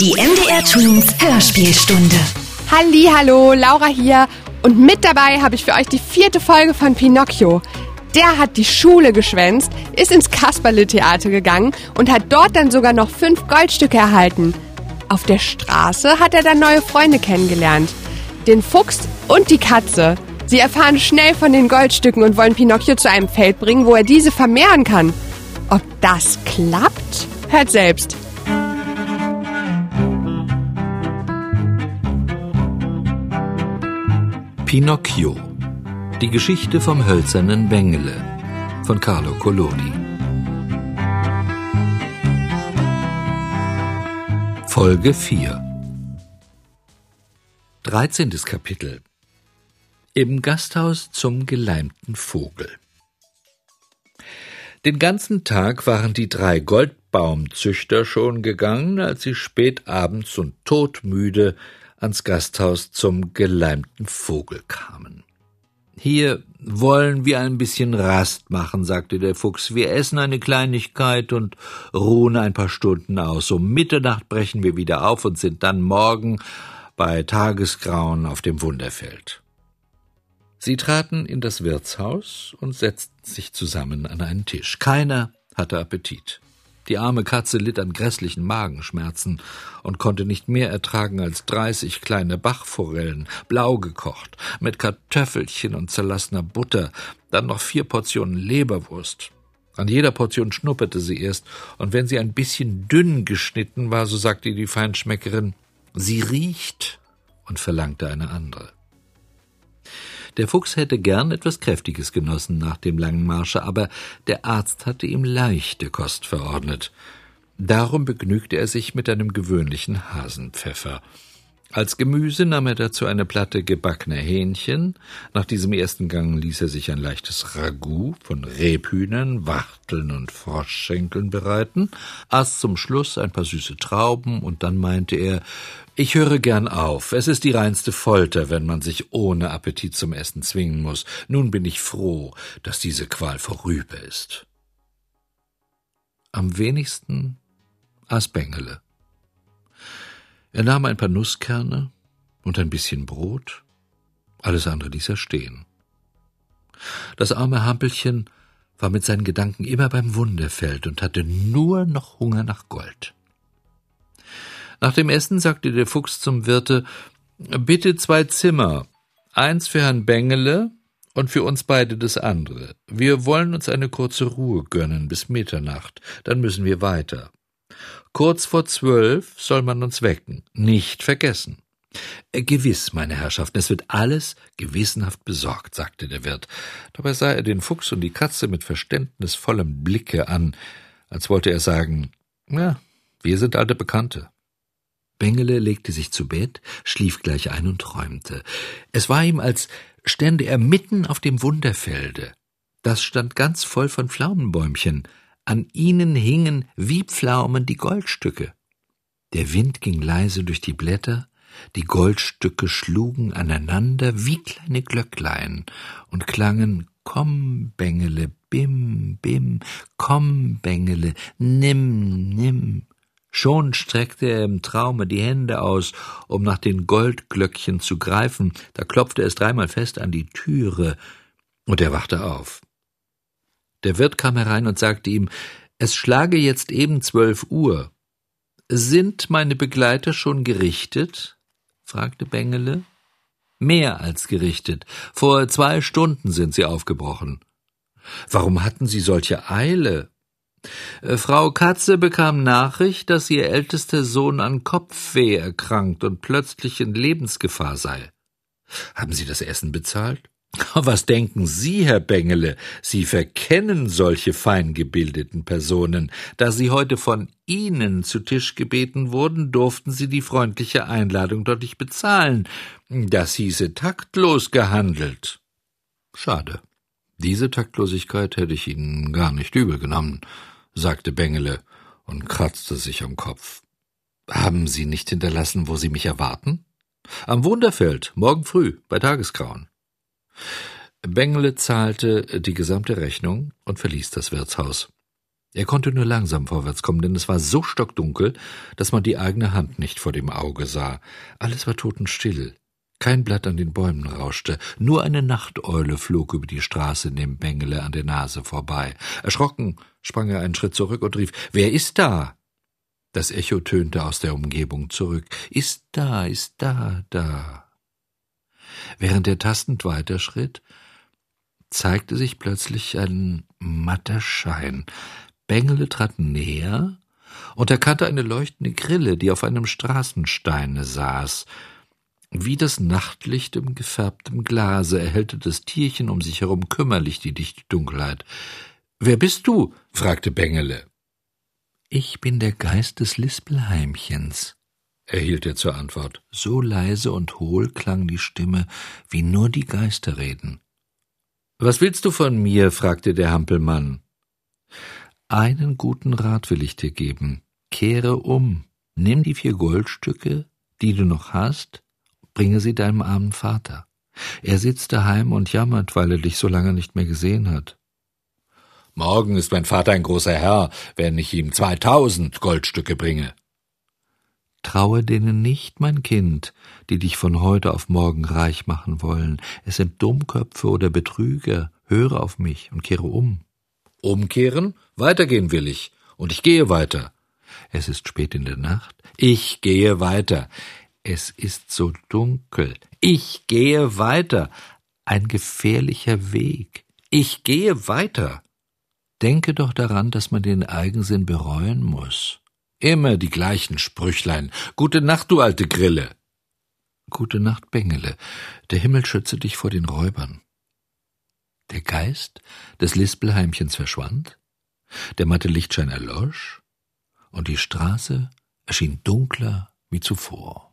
Die MDR Twins Hörspielstunde. Halli, hallo, Laura hier. Und mit dabei habe ich für euch die vierte Folge von Pinocchio. Der hat die Schule geschwänzt, ist ins Kasperle-Theater gegangen und hat dort dann sogar noch fünf Goldstücke erhalten. Auf der Straße hat er dann neue Freunde kennengelernt. Den Fuchs und die Katze. Sie erfahren schnell von den Goldstücken und wollen Pinocchio zu einem Feld bringen, wo er diese vermehren kann. Ob das klappt? Hört selbst. Pinocchio. Die Geschichte vom hölzernen Bengele von Carlo Collodi. Folge 4 13. Kapitel Im Gasthaus zum geleimten Vogel Den ganzen Tag waren die drei Goldbaumzüchter schon gegangen, als sie spät abends und todmüde ans Gasthaus zum geleimten Vogel kamen. Hier wollen wir ein bisschen Rast machen, sagte der Fuchs. Wir essen eine Kleinigkeit und ruhen ein paar Stunden aus. Um Mitternacht brechen wir wieder auf und sind dann morgen bei Tagesgrauen auf dem Wunderfeld. Sie traten in das Wirtshaus und setzten sich zusammen an einen Tisch. Keiner hatte Appetit. Die arme Katze litt an grässlichen Magenschmerzen und konnte nicht mehr ertragen als dreißig kleine Bachforellen, blau gekocht, mit Kartoffelchen und zerlassener Butter, dann noch vier Portionen Leberwurst. An jeder Portion schnupperte sie erst, und wenn sie ein bisschen dünn geschnitten war, so sagte die Feinschmeckerin, sie riecht und verlangte eine andere. Der Fuchs hätte gern etwas Kräftiges genossen nach dem langen Marsche, aber der Arzt hatte ihm leichte Kost verordnet. Darum begnügte er sich mit einem gewöhnlichen Hasenpfeffer. Als Gemüse nahm er dazu eine Platte gebackener Hähnchen. Nach diesem ersten Gang ließ er sich ein leichtes Ragout von Rebhühnern, Wachteln und Froschschenkeln bereiten, aß zum Schluss ein paar süße Trauben und dann meinte er, ich höre gern auf. Es ist die reinste Folter, wenn man sich ohne Appetit zum Essen zwingen muss. Nun bin ich froh, dass diese Qual vorüber ist. Am wenigsten aß Bengele. Er nahm ein paar Nusskerne und ein bisschen Brot, alles andere ließ er stehen. Das arme Hampelchen war mit seinen Gedanken immer beim Wunderfeld und hatte nur noch Hunger nach Gold. Nach dem Essen sagte der Fuchs zum Wirte Bitte zwei Zimmer, eins für Herrn Bengele und für uns beide das andere. Wir wollen uns eine kurze Ruhe gönnen bis Mitternacht, dann müssen wir weiter. Kurz vor zwölf soll man uns wecken, nicht vergessen. Äh, gewiss, meine Herrschaften, es wird alles gewissenhaft besorgt, sagte der Wirt. Dabei sah er den Fuchs und die Katze mit verständnisvollem Blicke an, als wollte er sagen, ja, wir sind alte Bekannte. Bengele legte sich zu Bett, schlief gleich ein und träumte. Es war ihm, als stände er mitten auf dem Wunderfelde. Das stand ganz voll von Pflaumenbäumchen. An ihnen hingen wie Pflaumen die Goldstücke. Der Wind ging leise durch die Blätter, die Goldstücke schlugen aneinander wie kleine Glöcklein und klangen Komm, Bengele, bim, bim, komm, Bengele, nimm, nimm. Schon streckte er im Traume die Hände aus, um nach den Goldglöckchen zu greifen, da klopfte es dreimal fest an die Türe, und er wachte auf. Der Wirt kam herein und sagte ihm, es schlage jetzt eben zwölf Uhr. Sind meine Begleiter schon gerichtet? fragte Bengele. Mehr als gerichtet. Vor zwei Stunden sind sie aufgebrochen. Warum hatten Sie solche Eile? Äh, Frau Katze bekam Nachricht, dass ihr ältester Sohn an Kopfweh erkrankt und plötzlich in Lebensgefahr sei. Haben Sie das Essen bezahlt? Was denken Sie, Herr Bengele? Sie verkennen solche feingebildeten Personen. Da Sie heute von Ihnen zu Tisch gebeten wurden, durften Sie die freundliche Einladung dort nicht bezahlen. Das hieße taktlos gehandelt. Schade. Diese Taktlosigkeit hätte ich Ihnen gar nicht übel genommen sagte Bengele und kratzte sich am Kopf. Haben Sie nicht hinterlassen, wo Sie mich erwarten? Am Wunderfeld, morgen früh, bei Tagesgrauen. Bengele zahlte die gesamte Rechnung und verließ das Wirtshaus. Er konnte nur langsam vorwärts kommen, denn es war so stockdunkel, dass man die eigene Hand nicht vor dem Auge sah. Alles war totenstill. Kein Blatt an den Bäumen rauschte, nur eine Nachteule flog über die Straße neben Bengele an der Nase vorbei. Erschrocken sprang er einen Schritt zurück und rief Wer ist da? Das Echo tönte aus der Umgebung zurück. Ist da, ist da, da. Während er tastend weiterschritt, zeigte sich plötzlich ein matter Schein. Bengele trat näher und erkannte eine leuchtende Grille, die auf einem Straßensteine saß. Wie das Nachtlicht im gefärbtem Glase erhellte das Tierchen um sich herum kümmerlich die dichte Dunkelheit. Wer bist du? fragte Bengele. Ich bin der Geist des Lispelheimchens, erhielt er zur Antwort. So leise und hohl klang die Stimme, wie nur die Geister reden. Was willst du von mir? fragte der Hampelmann. Einen guten Rat will ich dir geben. Kehre um, nimm die vier Goldstücke, die du noch hast, bringe sie deinem armen Vater. Er sitzt daheim und jammert, weil er dich so lange nicht mehr gesehen hat. Morgen ist mein Vater ein großer Herr, wenn ich ihm zweitausend Goldstücke bringe. Traue denen nicht, mein Kind, die dich von heute auf morgen reich machen wollen. Es sind Dummköpfe oder Betrüger. Höre auf mich und kehre um. Umkehren? Weitergehen will ich. Und ich gehe weiter. Es ist spät in der Nacht. Ich gehe weiter. Es ist so dunkel. Ich gehe weiter. Ein gefährlicher Weg. Ich gehe weiter. Denke doch daran, dass man den Eigensinn bereuen muss. Immer die gleichen Sprüchlein. Gute Nacht, du alte Grille. Gute Nacht, Bengele. Der Himmel schütze dich vor den Räubern. Der Geist des Lispelheimchens verschwand, der matte Lichtschein erlosch, und die Straße erschien dunkler wie zuvor.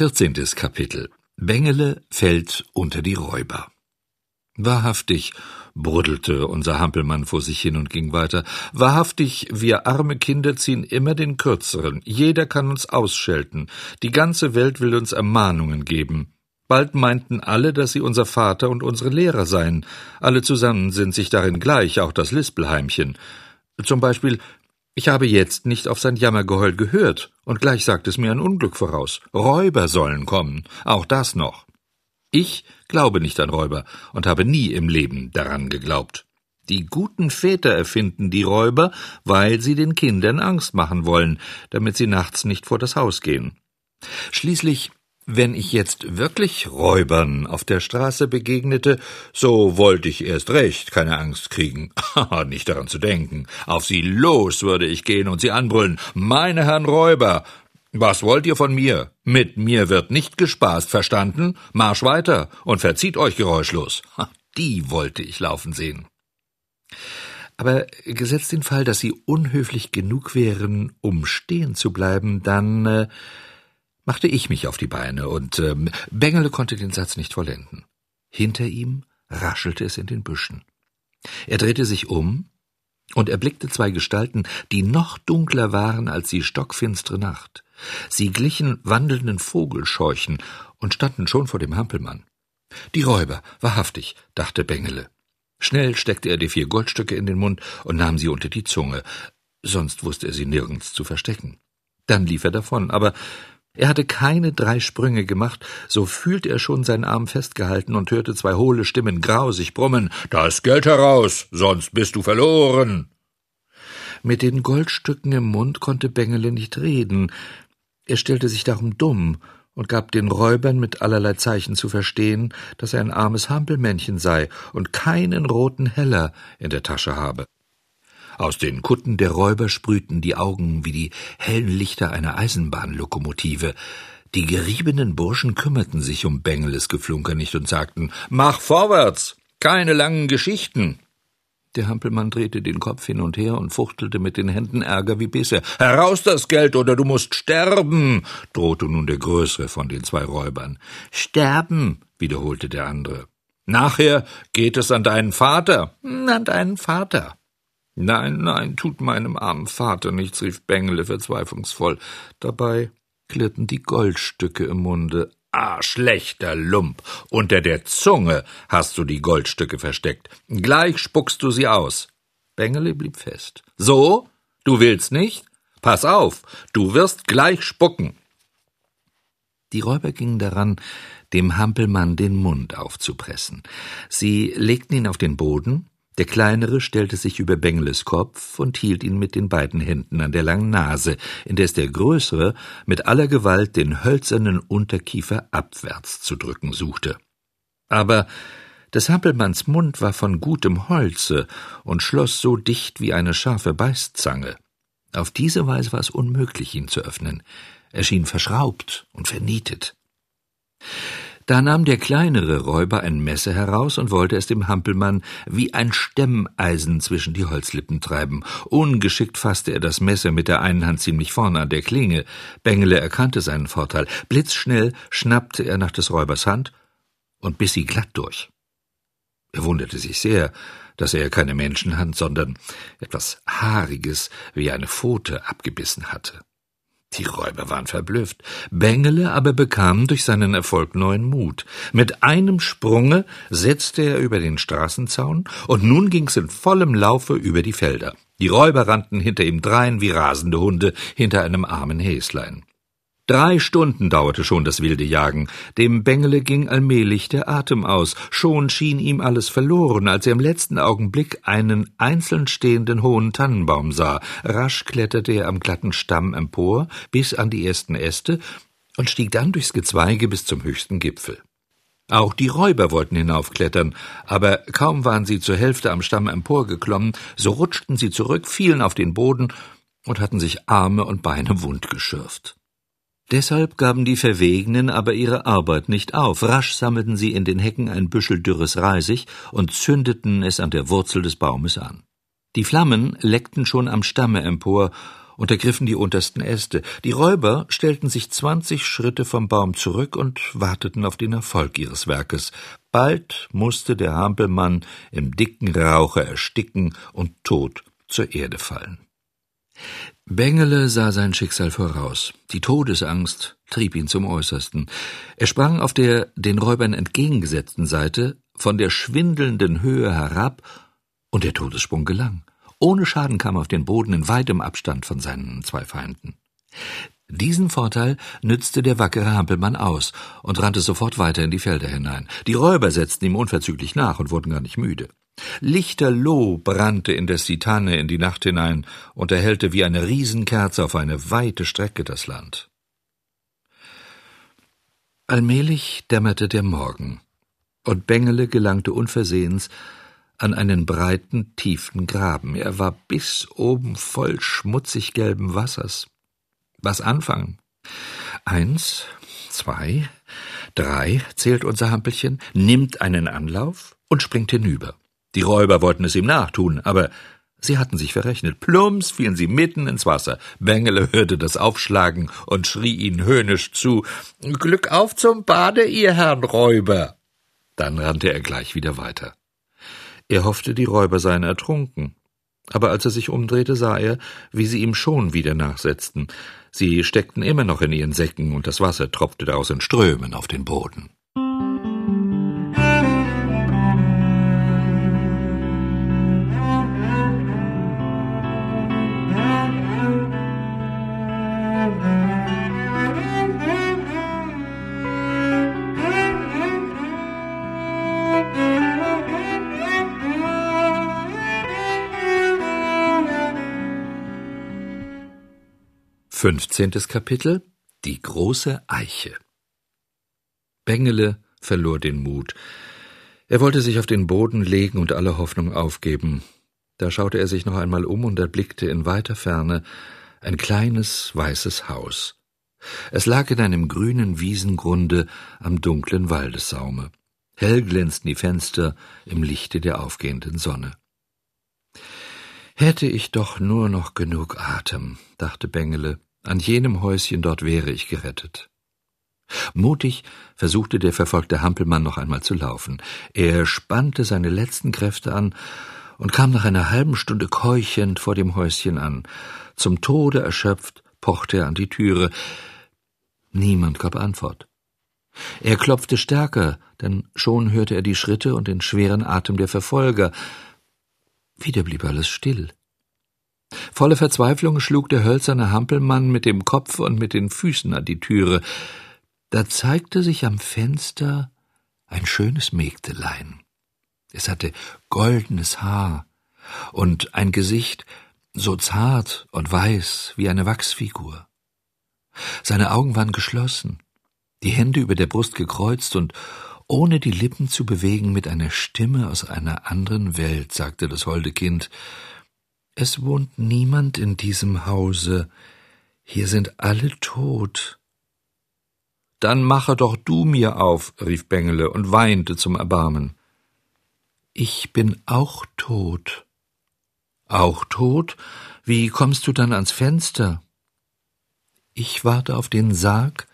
14. Kapitel Bengele fällt unter die Räuber. Wahrhaftig, bruddelte unser Hampelmann vor sich hin und ging weiter, wahrhaftig, wir arme Kinder ziehen immer den Kürzeren, jeder kann uns ausschelten, die ganze Welt will uns Ermahnungen geben. Bald meinten alle, dass sie unser Vater und unsere Lehrer seien. Alle zusammen sind sich darin gleich, auch das Lispelheimchen. Zum Beispiel ich habe jetzt nicht auf sein Jammergeheul gehört, und gleich sagt es mir ein Unglück voraus. Räuber sollen kommen, auch das noch. Ich glaube nicht an Räuber und habe nie im Leben daran geglaubt. Die guten Väter erfinden die Räuber, weil sie den Kindern Angst machen wollen, damit sie nachts nicht vor das Haus gehen. Schließlich wenn ich jetzt wirklich Räubern auf der Straße begegnete, so wollte ich erst recht keine Angst kriegen. Nicht daran zu denken. Auf sie los würde ich gehen und sie anbrüllen. Meine Herren Räuber! Was wollt ihr von mir? Mit mir wird nicht gespaßt, verstanden? Marsch weiter und verzieht euch geräuschlos. Die wollte ich laufen sehen. Aber gesetzt den Fall, dass sie unhöflich genug wären, um stehen zu bleiben, dann äh, machte ich mich auf die Beine, und ähm, Bengele konnte den Satz nicht vollenden. Hinter ihm raschelte es in den Büschen. Er drehte sich um und erblickte zwei Gestalten, die noch dunkler waren als die stockfinstere Nacht. Sie glichen wandelnden Vogelscheuchen und standen schon vor dem Hampelmann. Die Räuber, wahrhaftig, dachte Bengele. Schnell steckte er die vier Goldstücke in den Mund und nahm sie unter die Zunge, sonst wusste er sie nirgends zu verstecken. Dann lief er davon, aber er hatte keine drei Sprünge gemacht, so fühlte er schon seinen Arm festgehalten und hörte zwei hohle Stimmen grausig brummen Das Geld heraus, sonst bist du verloren. Mit den Goldstücken im Mund konnte Bengele nicht reden. Er stellte sich darum dumm und gab den Räubern mit allerlei Zeichen zu verstehen, dass er ein armes Hampelmännchen sei und keinen roten Heller in der Tasche habe. Aus den Kutten der Räuber sprühten die Augen wie die hellen Lichter einer Eisenbahnlokomotive. Die geriebenen Burschen kümmerten sich um Bengeles Geflunker nicht und sagten Mach vorwärts. Keine langen Geschichten. Der Hampelmann drehte den Kopf hin und her und fuchtelte mit den Händen Ärger wie bisher. Heraus das Geld, oder du musst sterben, drohte nun der größere von den zwei Räubern. Sterben, wiederholte der andere. Nachher geht es an deinen Vater. An deinen Vater. Nein, nein, tut meinem armen Vater nichts, rief Bengele verzweiflungsvoll. Dabei klirrten die Goldstücke im Munde. Ah, schlechter Lump. Unter der Zunge hast du die Goldstücke versteckt. Gleich spuckst du sie aus. Bengele blieb fest. So? Du willst nicht? Pass auf, du wirst gleich spucken. Die Räuber gingen daran, dem Hampelmann den Mund aufzupressen. Sie legten ihn auf den Boden, der kleinere stellte sich über Bengeles Kopf und hielt ihn mit den beiden Händen an der langen Nase, indes der größere mit aller Gewalt den hölzernen Unterkiefer abwärts zu drücken suchte. Aber des Hampelmanns Mund war von gutem Holze und schloss so dicht wie eine scharfe Beißzange. Auf diese Weise war es unmöglich, ihn zu öffnen. Er schien verschraubt und vernietet. Da nahm der kleinere Räuber ein Messer heraus und wollte es dem Hampelmann wie ein Stemmeisen zwischen die Holzlippen treiben. Ungeschickt fasste er das Messer mit der einen Hand ziemlich vorne an der Klinge. Bengele erkannte seinen Vorteil. Blitzschnell schnappte er nach des Räubers Hand und biss sie glatt durch. Er wunderte sich sehr, dass er keine Menschenhand, sondern etwas Haariges wie eine Pfote abgebissen hatte. Die Räuber waren verblüfft. Bengele aber bekam durch seinen Erfolg neuen Mut. Mit einem Sprunge setzte er über den Straßenzaun, und nun ging's in vollem Laufe über die Felder. Die Räuber rannten hinter ihm drein wie rasende Hunde hinter einem armen Häslein. Drei Stunden dauerte schon das wilde Jagen. Dem Bengele ging allmählich der Atem aus. Schon schien ihm alles verloren, als er im letzten Augenblick einen einzeln stehenden hohen Tannenbaum sah. Rasch kletterte er am glatten Stamm empor, bis an die ersten Äste und stieg dann durchs Gezweige bis zum höchsten Gipfel. Auch die Räuber wollten hinaufklettern, aber kaum waren sie zur Hälfte am Stamm emporgeklommen, so rutschten sie zurück, fielen auf den Boden und hatten sich Arme und Beine wundgeschürft. Deshalb gaben die Verwegenen aber ihre Arbeit nicht auf. Rasch sammelten sie in den Hecken ein Büschel dürres Reisig und zündeten es an der Wurzel des Baumes an. Die Flammen leckten schon am Stamme empor und ergriffen die untersten Äste. Die Räuber stellten sich zwanzig Schritte vom Baum zurück und warteten auf den Erfolg ihres Werkes. Bald musste der Hampelmann im dicken Rauche ersticken und tot zur Erde fallen. Bengele sah sein Schicksal voraus. Die Todesangst trieb ihn zum Äußersten. Er sprang auf der den Räubern entgegengesetzten Seite von der schwindelnden Höhe herab, und der Todessprung gelang. Ohne Schaden kam er auf den Boden in weitem Abstand von seinen zwei Feinden. Diesen Vorteil nützte der wackere Hampelmann aus und rannte sofort weiter in die Felder hinein. Die Räuber setzten ihm unverzüglich nach und wurden gar nicht müde. Lichterloh brannte indes die Tanne in die Nacht hinein und erhellte wie eine Riesenkerze auf eine weite Strecke das Land. Allmählich dämmerte der Morgen, und Bengele gelangte unversehens an einen breiten, tiefen Graben. Er war bis oben voll schmutzig gelben Wassers. Was anfangen? Eins, zwei, drei, zählt unser Hampelchen, nimmt einen Anlauf und springt hinüber. Die Räuber wollten es ihm nachtun, aber sie hatten sich verrechnet. Plumps fielen sie mitten ins Wasser. Bengele hörte das Aufschlagen und schrie ihnen höhnisch zu Glück auf zum Bade, ihr Herrn Räuber. Dann rannte er gleich wieder weiter. Er hoffte, die Räuber seien ertrunken. Aber als er sich umdrehte, sah er, wie sie ihm schon wieder nachsetzten. Sie steckten immer noch in ihren Säcken, und das Wasser tropfte daraus in Strömen auf den Boden. Fünfzehntes Kapitel Die große Eiche Bengele verlor den Mut. Er wollte sich auf den Boden legen und alle Hoffnung aufgeben. Da schaute er sich noch einmal um und erblickte in weiter Ferne ein kleines weißes Haus. Es lag in einem grünen Wiesengrunde am dunklen Waldessaume. Hell glänzten die Fenster im Lichte der aufgehenden Sonne. Hätte ich doch nur noch genug Atem, dachte Bengele, an jenem Häuschen dort wäre ich gerettet. Mutig versuchte der verfolgte Hampelmann noch einmal zu laufen. Er spannte seine letzten Kräfte an und kam nach einer halben Stunde keuchend vor dem Häuschen an. Zum Tode erschöpft pochte er an die Türe. Niemand gab Antwort. Er klopfte stärker, denn schon hörte er die Schritte und den schweren Atem der Verfolger. Wieder blieb alles still. Volle Verzweiflung schlug der hölzerne Hampelmann mit dem Kopf und mit den Füßen an die Türe. Da zeigte sich am Fenster ein schönes Mägdelein. Es hatte goldenes Haar und ein Gesicht so zart und weiß wie eine Wachsfigur. Seine Augen waren geschlossen, die Hände über der Brust gekreuzt und ohne die Lippen zu bewegen mit einer Stimme aus einer anderen Welt, sagte das holde Kind, es wohnt niemand in diesem Hause, hier sind alle tot. Dann mache doch du mir auf, rief Bengele und weinte zum Erbarmen. Ich bin auch tot. Auch tot? Wie kommst du dann ans Fenster? Ich warte auf den Sarg,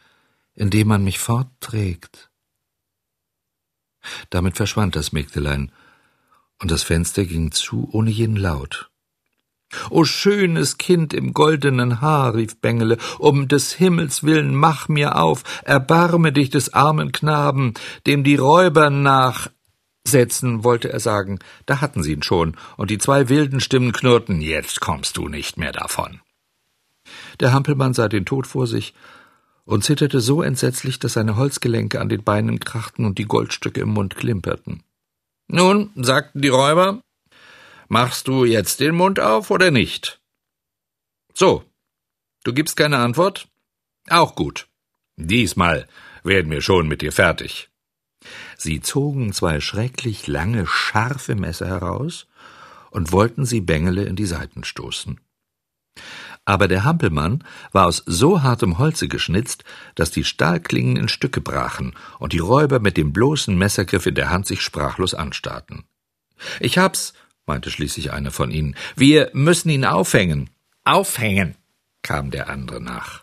in dem man mich fortträgt. Damit verschwand das Mägdelein, und das Fenster ging zu ohne jeden Laut. O schönes Kind im goldenen Haar, rief Bengele, um des Himmels willen mach mir auf, erbarme dich des armen Knaben, dem die Räuber nachsetzen, wollte er sagen. Da hatten sie ihn schon, und die zwei wilden Stimmen knurrten, jetzt kommst du nicht mehr davon. Der Hampelmann sah den Tod vor sich und zitterte so entsetzlich, dass seine Holzgelenke an den Beinen krachten und die Goldstücke im Mund klimperten. Nun, sagten die Räuber, machst du jetzt den Mund auf oder nicht? So, du gibst keine Antwort? Auch gut. Diesmal werden wir schon mit dir fertig. Sie zogen zwei schrecklich lange, scharfe Messer heraus und wollten sie Bengele in die Seiten stoßen. Aber der Hampelmann war aus so hartem Holze geschnitzt, dass die Stahlklingen in Stücke brachen und die Räuber mit dem bloßen Messergriff in der Hand sich sprachlos anstarrten. Ich hab's, meinte schließlich einer von ihnen. Wir müssen ihn aufhängen. Aufhängen, kam der andere nach.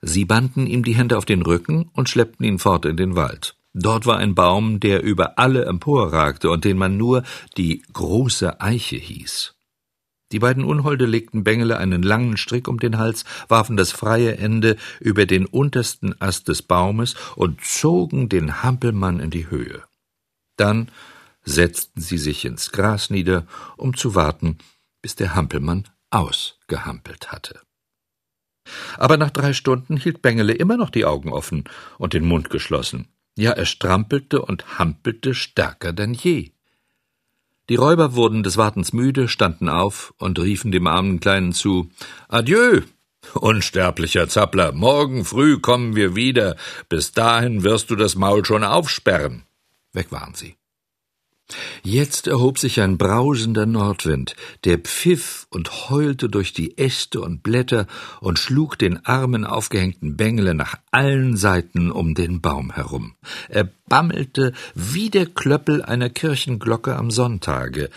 Sie banden ihm die Hände auf den Rücken und schleppten ihn fort in den Wald. Dort war ein Baum, der über alle emporragte und den man nur die große Eiche hieß. Die beiden Unholde legten Bengele einen langen Strick um den Hals, warfen das freie Ende über den untersten Ast des Baumes und zogen den Hampelmann in die Höhe. Dann setzten sie sich ins Gras nieder, um zu warten, bis der Hampelmann ausgehampelt hatte. Aber nach drei Stunden hielt Bengele immer noch die Augen offen und den Mund geschlossen. Ja, er strampelte und hampelte stärker denn je. Die Räuber wurden des Wartens müde, standen auf und riefen dem armen Kleinen zu Adieu, unsterblicher Zappler, morgen früh kommen wir wieder, bis dahin wirst du das Maul schon aufsperren. Weg waren sie. Jetzt erhob sich ein brausender Nordwind, der pfiff und heulte durch die Äste und Blätter und schlug den armen aufgehängten Bengele nach allen Seiten um den Baum herum. Er bammelte wie der Klöppel einer Kirchenglocke am Sonntage.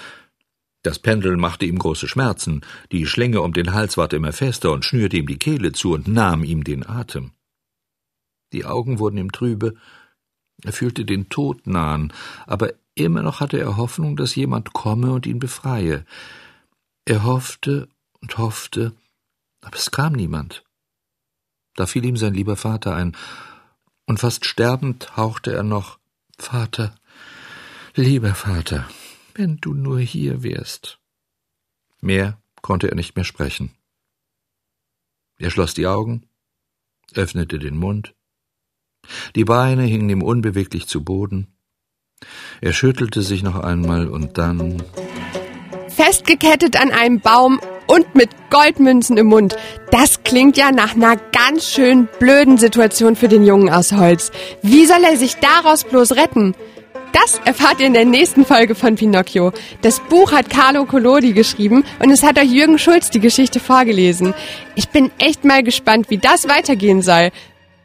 Das Pendel machte ihm große Schmerzen, die Schlinge um den Hals ward immer fester und schnürte ihm die Kehle zu und nahm ihm den Atem. Die Augen wurden ihm trübe, er fühlte den Tod nahen, aber Immer noch hatte er Hoffnung, dass jemand komme und ihn befreie. Er hoffte und hoffte, aber es kam niemand. Da fiel ihm sein lieber Vater ein, und fast sterbend hauchte er noch Vater, lieber Vater, wenn du nur hier wärst. Mehr konnte er nicht mehr sprechen. Er schloss die Augen, öffnete den Mund, die Beine hingen ihm unbeweglich zu Boden, er schüttelte sich noch einmal und dann. Festgekettet an einem Baum und mit Goldmünzen im Mund. Das klingt ja nach einer ganz schön blöden Situation für den Jungen aus Holz. Wie soll er sich daraus bloß retten? Das erfahrt ihr in der nächsten Folge von Pinocchio. Das Buch hat Carlo Collodi geschrieben und es hat euch Jürgen Schulz die Geschichte vorgelesen. Ich bin echt mal gespannt, wie das weitergehen soll.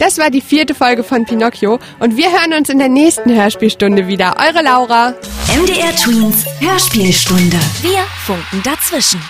Das war die vierte Folge von Pinocchio und wir hören uns in der nächsten Hörspielstunde wieder. Eure Laura. MDR Tweens Hörspielstunde. Wir funken dazwischen.